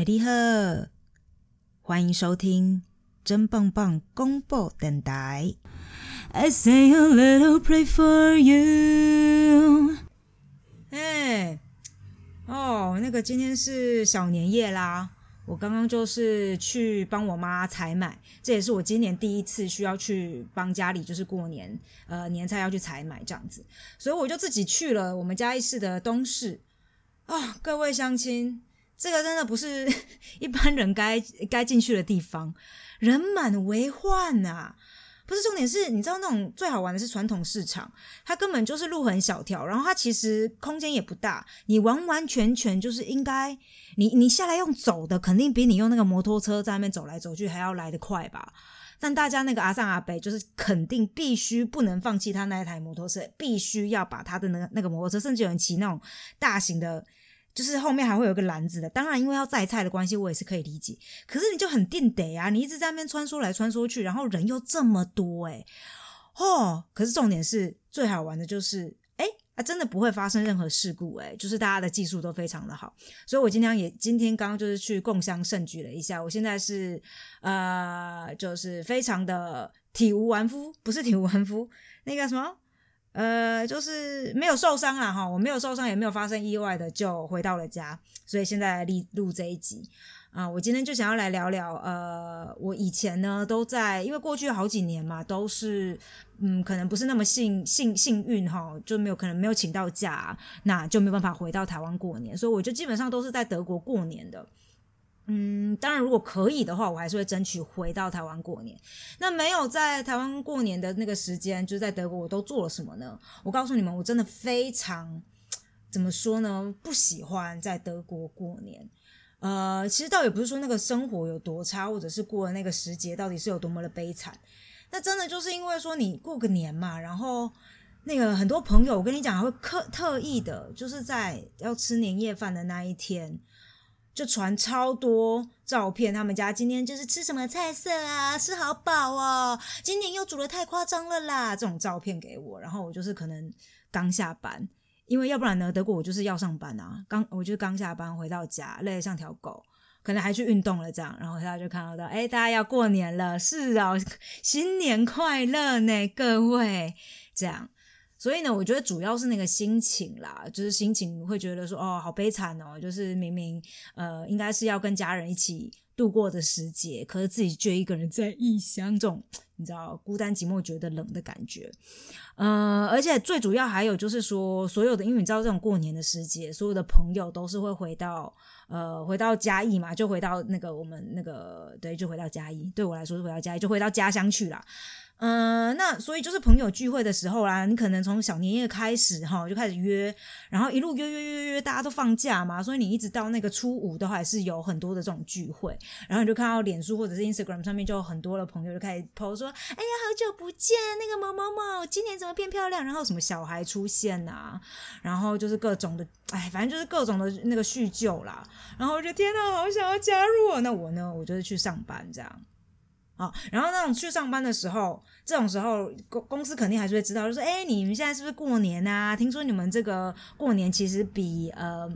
哎，你好，欢迎收听真棒棒公布电台。I say a little pray for you。哎，哦，那个今天是小年夜啦，我刚刚就是去帮我妈采买，这也是我今年第一次需要去帮家里，就是过年呃年菜要去采买这样子，所以我就自己去了我们嘉义市的东市啊，各位乡亲。这个真的不是 一般人该该进去的地方，人满为患呐！不是重点是，你知道那种最好玩的是传统市场，它根本就是路很小条，然后它其实空间也不大，你完完全全就是应该，你你下来用走的，肯定比你用那个摩托车在那边走来走去还要来得快吧？但大家那个阿上阿北就是肯定必须不能放弃他那一台摩托车，必须要把他的那个那个摩托车，甚至有人骑那种大型的。就是后面还会有个篮子的，当然因为要载菜的关系，我也是可以理解。可是你就很定得啊，你一直在那边穿梭来穿梭去，然后人又这么多，哎，哦，可是重点是最好玩的就是，哎，啊，真的不会发生任何事故，哎，就是大家的技术都非常的好。所以我今天也今天刚刚就是去共襄盛举了一下，我现在是呃，就是非常的体无完肤，不是体无完肤，那个什么。呃，就是没有受伤啦，哈，我没有受伤，也没有发生意外的，就回到了家，所以现在录录这一集啊，我今天就想要来聊聊，呃，我以前呢都在，因为过去好几年嘛，都是，嗯，可能不是那么幸幸幸运哈，就没有可能没有请到假，那就没有办法回到台湾过年，所以我就基本上都是在德国过年的。嗯，当然，如果可以的话，我还是会争取回到台湾过年。那没有在台湾过年的那个时间，就是在德国，我都做了什么呢？我告诉你们，我真的非常怎么说呢？不喜欢在德国过年。呃，其实倒也不是说那个生活有多差，或者是过了那个时节到底是有多么的悲惨。那真的就是因为说你过个年嘛，然后那个很多朋友，我跟你讲，还会特特意的，就是在要吃年夜饭的那一天。就传超多照片，他们家今天就是吃什么菜色啊，吃好饱哦，今年又煮的太夸张了啦，这种照片给我，然后我就是可能刚下班，因为要不然呢，德国我就是要上班啊，刚我就是刚下班回到家，累得像条狗，可能还去运动了这样，然后大家就看到到，哎，大家要过年了，是哦，新年快乐呢，各位，这样。所以呢，我觉得主要是那个心情啦，就是心情会觉得说，哦，好悲惨哦，就是明明呃，应该是要跟家人一起度过的时节，可是自己却一个人在异乡，这种你知道孤单寂寞、觉得冷的感觉。呃，而且最主要还有就是说，所有的，因为你知道这种过年的时节，所有的朋友都是会回到呃，回到嘉义嘛，就回到那个我们那个对，就回到嘉义。对我来说是回到嘉义，就回到家乡去了。嗯，那所以就是朋友聚会的时候啦，你可能从小年夜开始哈，就开始约，然后一路约约约约，大家都放假嘛，所以你一直到那个初五都还是有很多的这种聚会，然后你就看到脸书或者是 Instagram 上面就有很多的朋友就开始 po 说，哎呀，好久不见，那个某某某今年怎么变漂亮？然后什么小孩出现呐，然后就是各种的，哎，反正就是各种的那个叙旧啦。然后我就天哪，好想要加入，那我呢，我就是去上班这样。啊，然后那种去上班的时候，这种时候公公司肯定还是会知道，就说，哎，你们现在是不是过年啊？听说你们这个过年其实比呃，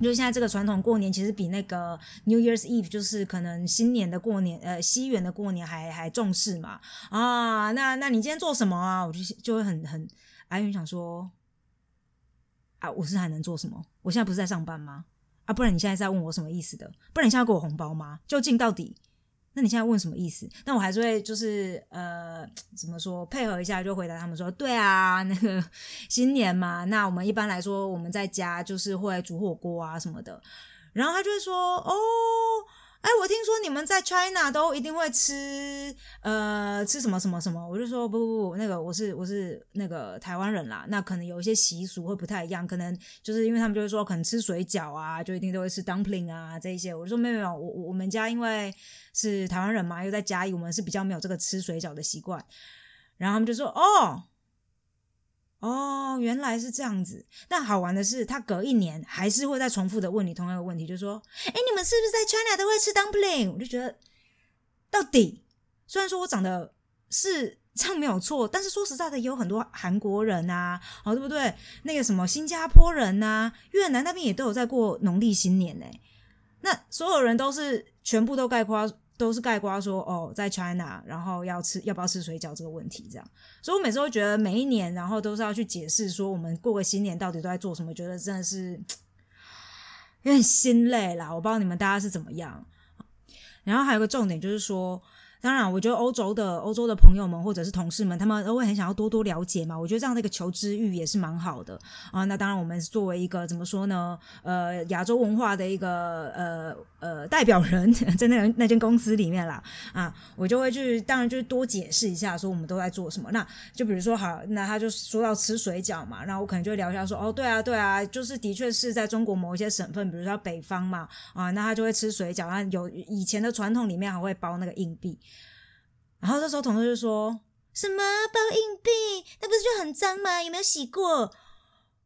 就是现在这个传统过年其实比那个 New Year's Eve，就是可能新年的过年，呃，西元的过年还还重视嘛。啊，那那你今天做什么啊？我就就会很很哀怨想说，啊，我是还能做什么？我现在不是在上班吗？啊，不然你现在在问我什么意思的？不然你现在给我红包吗？究竟到底？那你现在问什么意思？但我还是会就是呃，怎么说配合一下就回答他们说，对啊，那个新年嘛，那我们一般来说我们在家就是会煮火锅啊什么的，然后他就会说哦。哎，我听说你们在 China 都一定会吃，呃，吃什么什么什么？我就说不不不，那个我是我是那个台湾人啦，那可能有一些习俗会不太一样，可能就是因为他们就会说，可能吃水饺啊，就一定都会吃 dumpling 啊这一些。我就说没有没有，我我们家因为是台湾人嘛，又在嘉义，我们是比较没有这个吃水饺的习惯。然后他们就说哦。哦，原来是这样子。但好玩的是，他隔一年还是会再重复的问你同样的问题，就说：“哎，你们是不是在 China 都会吃 dumpling？” 我就觉得，到底虽然说我长得是这样没有错，但是说实在的，也有很多韩国人啊，哦，对不对？那个什么新加坡人呐，越南那边也都有在过农历新年呢。那所有人都是全部都概括，都是盖瓜说哦，在 China，然后要吃要不要吃水饺这个问题，这样。所以我每次都觉得每一年，然后都是要去解释说我们过个新年到底都在做什么，觉得真的是有点心累啦。我不知道你们大家是怎么样。然后还有个重点就是说。当然，我觉得欧洲的欧洲的朋友们或者是同事们，他们都会很想要多多了解嘛。我觉得这样的一个求知欲也是蛮好的啊。那当然，我们作为一个怎么说呢？呃，亚洲文化的一个呃呃代表人，在那那间公司里面啦啊，我就会去，当然就是多解释一下，说我们都在做什么。那就比如说，好，那他就说到吃水饺嘛，然后我可能就会聊一下说，哦，对啊，对啊，就是的确是在中国某一些省份，比如说北方嘛啊，那他就会吃水饺，那有以前的传统里面还会包那个硬币。然后这时候同事就说：“什么包硬币？那不是就很脏吗？有没有洗过？”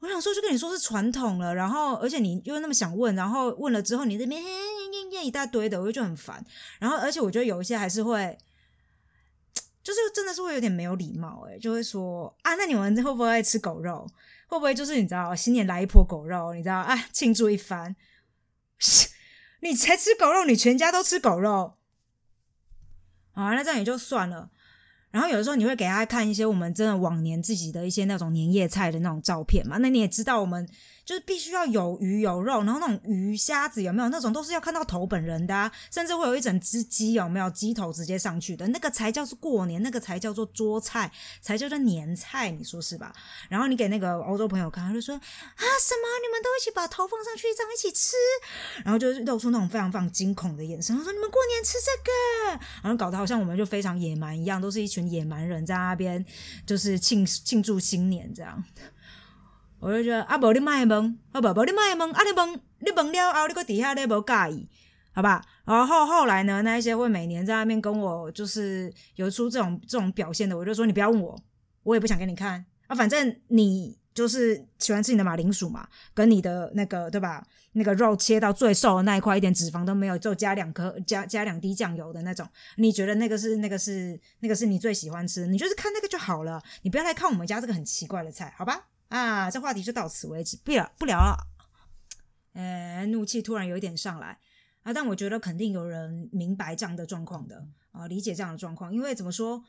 我想说，就跟你说是传统了。然后，而且你又那么想问，然后问了之后，你这边念念一大堆的，我就觉得很烦。然后，而且我觉得有一些还是会，就是真的是会有点没有礼貌，哎，就会说：“啊，那你们会不会吃狗肉？会不会就是你知道新年来一波狗肉？你知道啊，庆祝一番？你才吃狗肉，你全家都吃狗肉。”啊，那这样也就算了。然后有的时候你会给他看一些我们真的往年自己的一些那种年夜菜的那种照片嘛？那你也知道我们。就是必须要有鱼有肉，然后那种鱼虾子有没有？那种都是要看到头本人的，甚至会有一整只鸡有没有？鸡头直接上去的那个才叫是过年，那个才叫做桌菜，才叫做年菜，你说是吧？然后你给那个欧洲朋友看，他就说啊什么？你们都一起把头放上去这样一起吃，然后就露出那种非常非常惊恐的眼神，他说你们过年吃这个，然后搞得好像我们就非常野蛮一样，都是一群野蛮人在那边就是庆庆祝新年这样。我就觉得啊，无你卖问，好不？无你卖问，啊，你问，你问了后，你搁底下你无介意，好吧？然后后来呢，那一些会每年在那边跟我就是有出这种这种表现的，我就说你不要问我，我也不想给你看啊。反正你就是喜欢吃你的马铃薯嘛，跟你的那个对吧？那个肉切到最瘦的那一块，一点脂肪都没有，就加两颗加加两滴酱油的那种，你觉得那个是那个是那个是你最喜欢吃？你就是看那个就好了，你不要来看我们家这个很奇怪的菜，好吧？啊，这话题就到此为止，不聊不聊了。呃，怒气突然有一点上来啊，但我觉得肯定有人明白这样的状况的啊，理解这样的状况。因为怎么说，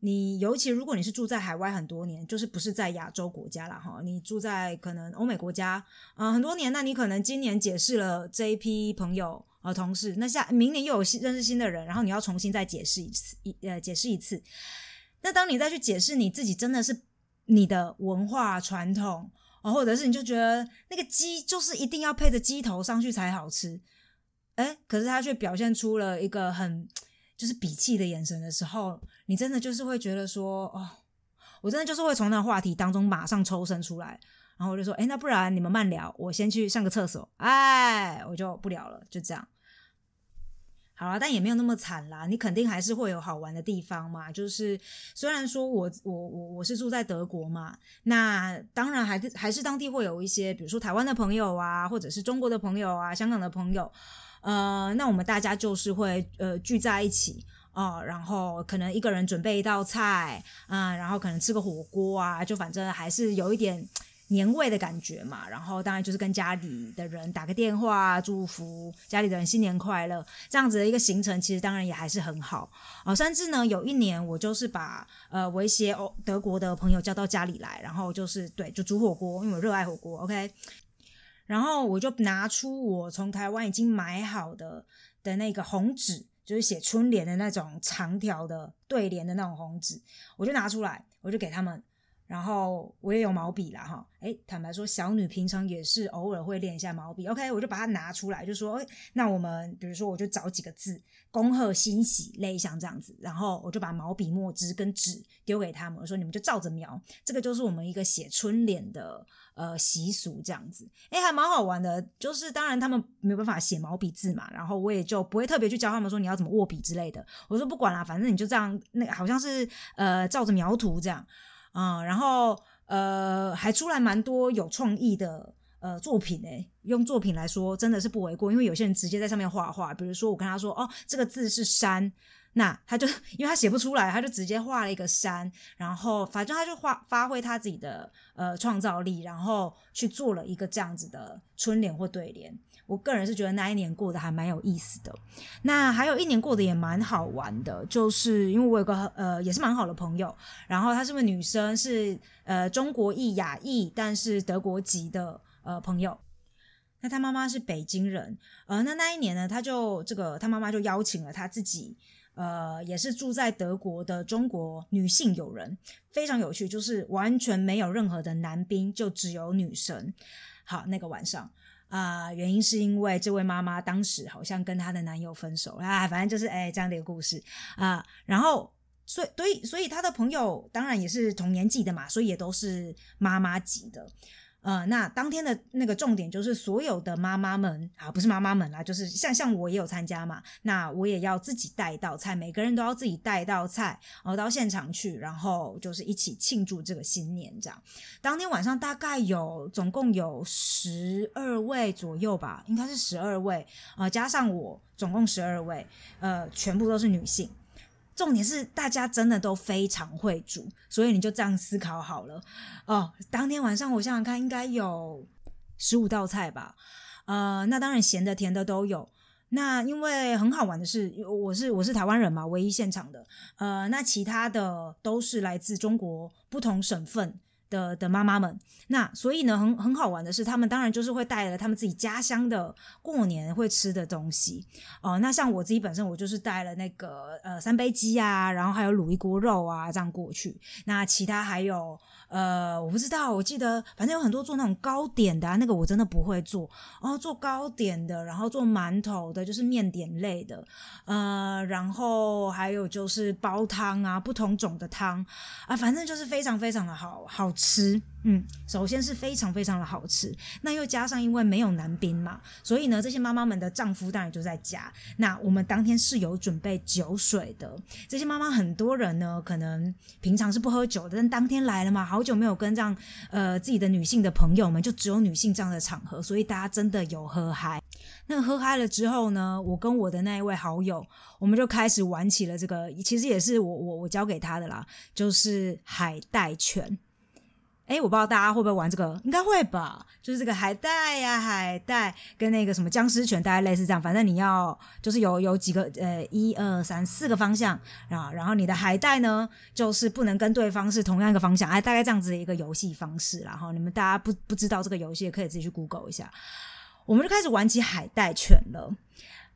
你尤其如果你是住在海外很多年，就是不是在亚洲国家了哈，你住在可能欧美国家啊很多年，那你可能今年解释了这一批朋友啊同事，那下明年又有新认识新的人，然后你要重新再解释一次一呃解释一次。那当你再去解释你自己真的是。你的文化传统哦，或者是你就觉得那个鸡就是一定要配着鸡头上去才好吃，哎，可是他却表现出了一个很就是鄙弃的眼神的时候，你真的就是会觉得说，哦，我真的就是会从那个话题当中马上抽身出来，然后我就说，哎，那不然你们慢聊，我先去上个厕所，哎，我就不聊了，就这样。好了，但也没有那么惨啦。你肯定还是会有好玩的地方嘛。就是虽然说我我我我是住在德国嘛，那当然还是还是当地会有一些，比如说台湾的朋友啊，或者是中国的朋友啊，香港的朋友，呃，那我们大家就是会呃聚在一起哦，然后可能一个人准备一道菜啊，然后可能吃个火锅啊，就反正还是有一点。年味的感觉嘛，然后当然就是跟家里的人打个电话，祝福家里的人新年快乐，这样子的一个行程，其实当然也还是很好啊。甚至呢，有一年我就是把呃我一些欧德国的朋友叫到家里来，然后就是对，就煮火锅，因为我热爱火锅，OK。然后我就拿出我从台湾已经买好的的那个红纸，就是写春联的那种长条的对联的那种红纸，我就拿出来，我就给他们。然后我也有毛笔了，哈，哎，坦白说，小女平常也是偶尔会练一下毛笔。OK，我就把它拿出来，就说，哎，那我们比如说，我就找几个字，恭贺新喜，类像这样子。然后我就把毛笔墨汁跟纸丢给他们，我说你们就照着描，这个就是我们一个写春联的呃习俗，这样子，哎，还蛮好玩的。就是当然他们没有办法写毛笔字嘛，然后我也就不会特别去教他们说你要怎么握笔之类的。我说不管啦，反正你就这样，那好像是呃照着描图这样。啊，然后呃，还出来蛮多有创意的呃作品诶，用作品来说真的是不为过，因为有些人直接在上面画画，比如说我跟他说哦，这个字是山，那他就因为他写不出来，他就直接画了一个山，然后反正他就画发挥他自己的呃创造力，然后去做了一个这样子的春联或对联。我个人是觉得那一年过得还蛮有意思的。那还有一年过得也蛮好玩的，就是因为我有个呃也是蛮好的朋友，然后她是个女生，是呃中国裔亚裔，但是德国籍的呃朋友。那她妈妈是北京人，呃，那那一年呢，她就这个她妈妈就邀请了她自己。呃，也是住在德国的中国女性友人，非常有趣，就是完全没有任何的男宾，就只有女生。好，那个晚上啊，原因是因为这位妈妈当时好像跟她的男友分手啊，反正就是哎这样的一个故事啊。然后，所以，所以，所以她的朋友当然也是同年纪的嘛，所以也都是妈妈级的。呃，那当天的那个重点就是所有的妈妈们啊，不是妈妈们啦，就是像像我也有参加嘛，那我也要自己带一道菜，每个人都要自己带一道菜，然后到现场去，然后就是一起庆祝这个新年这样。当天晚上大概有总共有十二位左右吧，应该是十二位啊，加上我总共十二位，呃，全部都是女性。重点是大家真的都非常会煮，所以你就这样思考好了哦。当天晚上我想想看，应该有十五道菜吧。呃，那当然咸的甜的都有。那因为很好玩的是，我是我是台湾人嘛，唯一现场的。呃，那其他的都是来自中国不同省份。的的妈妈们，那所以呢，很很好玩的是，他们当然就是会带了他们自己家乡的过年会吃的东西哦。那像我自己本身，我就是带了那个呃三杯鸡啊，然后还有卤一锅肉啊，这样过去。那其他还有。呃，我不知道，我记得反正有很多做那种糕点的，那个我真的不会做。然后做糕点的，然后做馒头的，就是面点类的。呃，然后还有就是煲汤啊，不同种的汤啊，反正就是非常非常的好好吃。嗯，首先是非常非常的好吃，那又加上因为没有男宾嘛，所以呢，这些妈妈们的丈夫当然就在家。那我们当天是有准备酒水的，这些妈妈很多人呢，可能平常是不喝酒的，但当天来了嘛，好久没有跟这样呃自己的女性的朋友们，就只有女性这样的场合，所以大家真的有喝嗨。那喝嗨了之后呢，我跟我的那一位好友，我们就开始玩起了这个，其实也是我我我教给他的啦，就是海带拳。哎，我不知道大家会不会玩这个，应该会吧？就是这个海带呀，海带跟那个什么僵尸拳，大概类似这样。反正你要就是有有几个呃，一二三四个方向啊，然后你的海带呢，就是不能跟对方是同样一个方向，哎，大概这样子的一个游戏方式。然后你们大家不不知道这个游戏，可以自己去 Google 一下。我们就开始玩起海带拳了。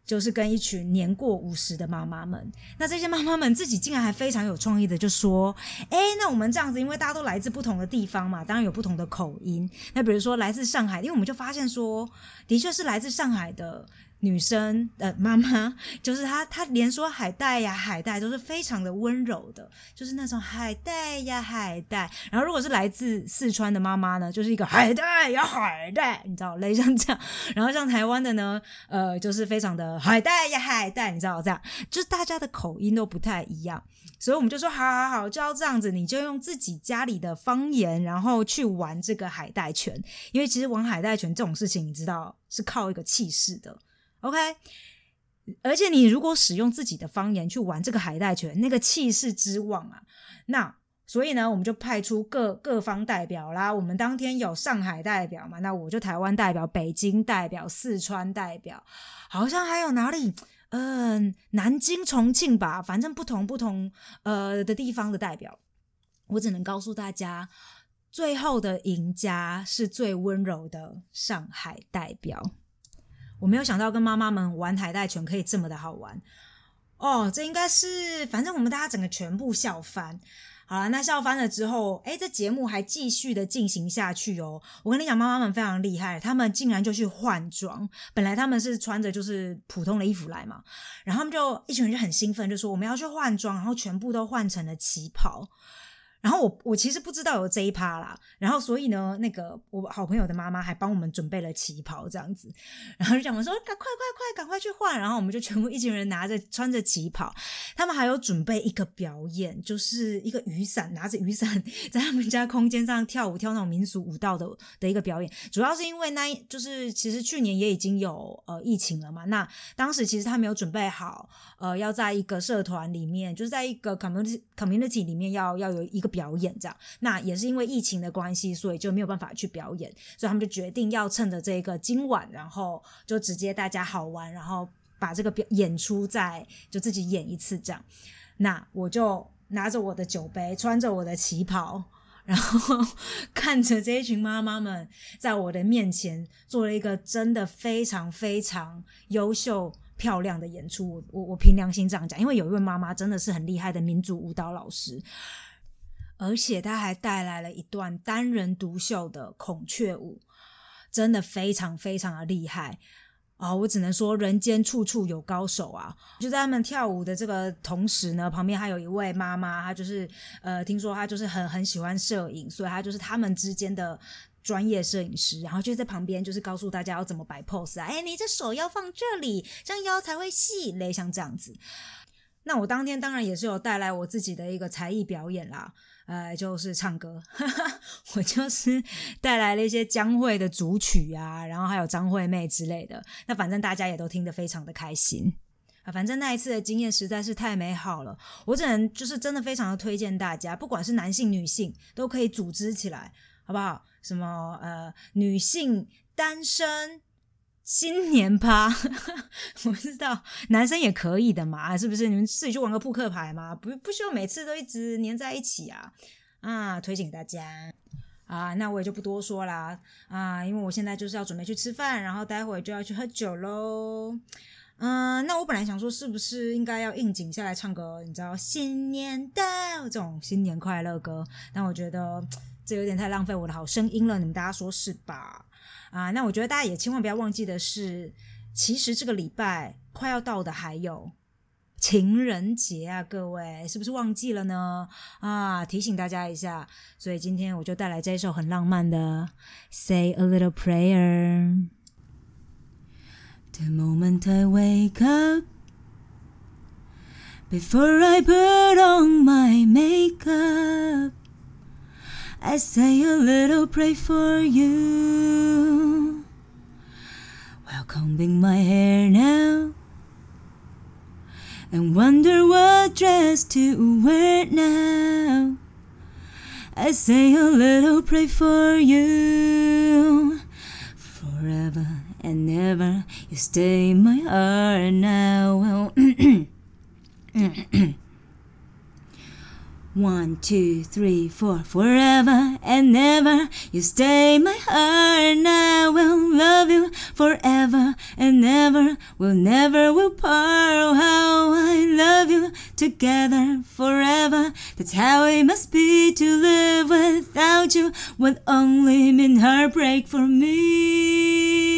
就是跟一群年过五十的妈妈们，那这些妈妈们自己竟然还非常有创意的就说：“哎，那我们这样子，因为大家都来自不同的地方嘛，当然有不同的口音。那比如说来自上海，因为我们就发现说，的确是来自上海的。”女生的妈妈就是她，她连说海带呀，海带都是非常的温柔的，就是那种海带呀，海带。然后如果是来自四川的妈妈呢，就是一个海带呀，海带，你知道，类像这样。然后像台湾的呢，呃，就是非常的海带呀，海带，你知道这样，就是大家的口音都不太一样，所以我们就说，好好好，就要这样子，你就用自己家里的方言，然后去玩这个海带拳，因为其实玩海带拳这种事情，你知道是靠一个气势的。OK，而且你如果使用自己的方言去玩这个海带拳，那个气势之旺啊，那所以呢，我们就派出各各方代表啦。我们当天有上海代表嘛，那我就台湾代表、北京代表、四川代表，好像还有哪里，嗯，南京、重庆吧，反正不同不同呃的地方的代表。我只能告诉大家，最后的赢家是最温柔的上海代表。我没有想到跟妈妈们玩海带拳可以这么的好玩哦！这应该是，反正我们大家整个全部笑翻。好了，那笑翻了之后，哎，这节目还继续的进行下去哦。我跟你讲，妈妈们非常厉害，他们竟然就去换装。本来他们是穿着就是普通的衣服来嘛，然后他们就一群人就很兴奋，就说我们要去换装，然后全部都换成了旗袍。然后我我其实不知道有这一趴啦，然后所以呢，那个我好朋友的妈妈还帮我们准备了旗袍这样子，然后就讲我说赶快快快赶快去换，然后我们就全部一群人拿着穿着旗袍，他们还有准备一个表演，就是一个雨伞拿着雨伞在他们家空间上跳舞跳那种民俗舞蹈的的一个表演，主要是因为那就是其实去年也已经有呃疫情了嘛，那当时其实他没有准备好，呃要在一个社团里面，就是在一个 community community 里面要要有一个。表演这样，那也是因为疫情的关系，所以就没有办法去表演，所以他们就决定要趁着这个今晚，然后就直接大家好玩，然后把这个表演出再就自己演一次这样。那我就拿着我的酒杯，穿着我的旗袍，然后看着这一群妈妈们在我的面前做了一个真的非常非常优秀漂亮的演出。我我我凭良心这样讲，因为有一位妈妈真的是很厉害的民族舞蹈老师。而且他还带来了一段单人独秀的孔雀舞，真的非常非常的厉害啊！我只能说人间处处有高手啊！就在他们跳舞的这个同时呢，旁边还有一位妈妈，她就是呃，听说她就是很很喜欢摄影，所以她就是他们之间的专业摄影师，然后就在旁边就是告诉大家要怎么摆 pose 啊！哎，你这手要放这里，这样腰才会细嘞，像这样子。那我当天当然也是有带来我自己的一个才艺表演啦。呃，就是唱歌，我就是带来了一些江蕙的主曲啊，然后还有张惠妹之类的。那反正大家也都听得非常的开心啊。反正那一次的经验实在是太美好了，我只能就是真的非常的推荐大家，不管是男性女性都可以组织起来，好不好？什么呃，女性单身。新年趴，我知道男生也可以的嘛，是不是？你们自己去玩个扑克牌嘛，不不需要每次都一直黏在一起啊啊！推荐大家啊，那我也就不多说啦啊，因为我现在就是要准备去吃饭，然后待会就要去喝酒喽。嗯，那我本来想说，是不是应该要应景下来唱歌？你知道新年到这种新年快乐歌，但我觉得这有点太浪费我的好声音了，你们大家说是吧？啊，那我觉得大家也千万不要忘记的是，其实这个礼拜快要到的还有情人节啊，各位是不是忘记了呢？啊，提醒大家一下，所以今天我就带来这一首很浪漫的《Say a Little Prayer》。The moment I wake up, before I put on my makeup. I say a little pray for you while combing my hair now and wonder what dress to wear now. I say a little pray for you forever and ever. You stay in my heart now. Well, One, two, three, four, forever and ever. You stay my heart, and I will love you forever and ever. We'll never will part. Oh, how I love you together forever. That's how it must be to live without you. Would only mean heartbreak for me.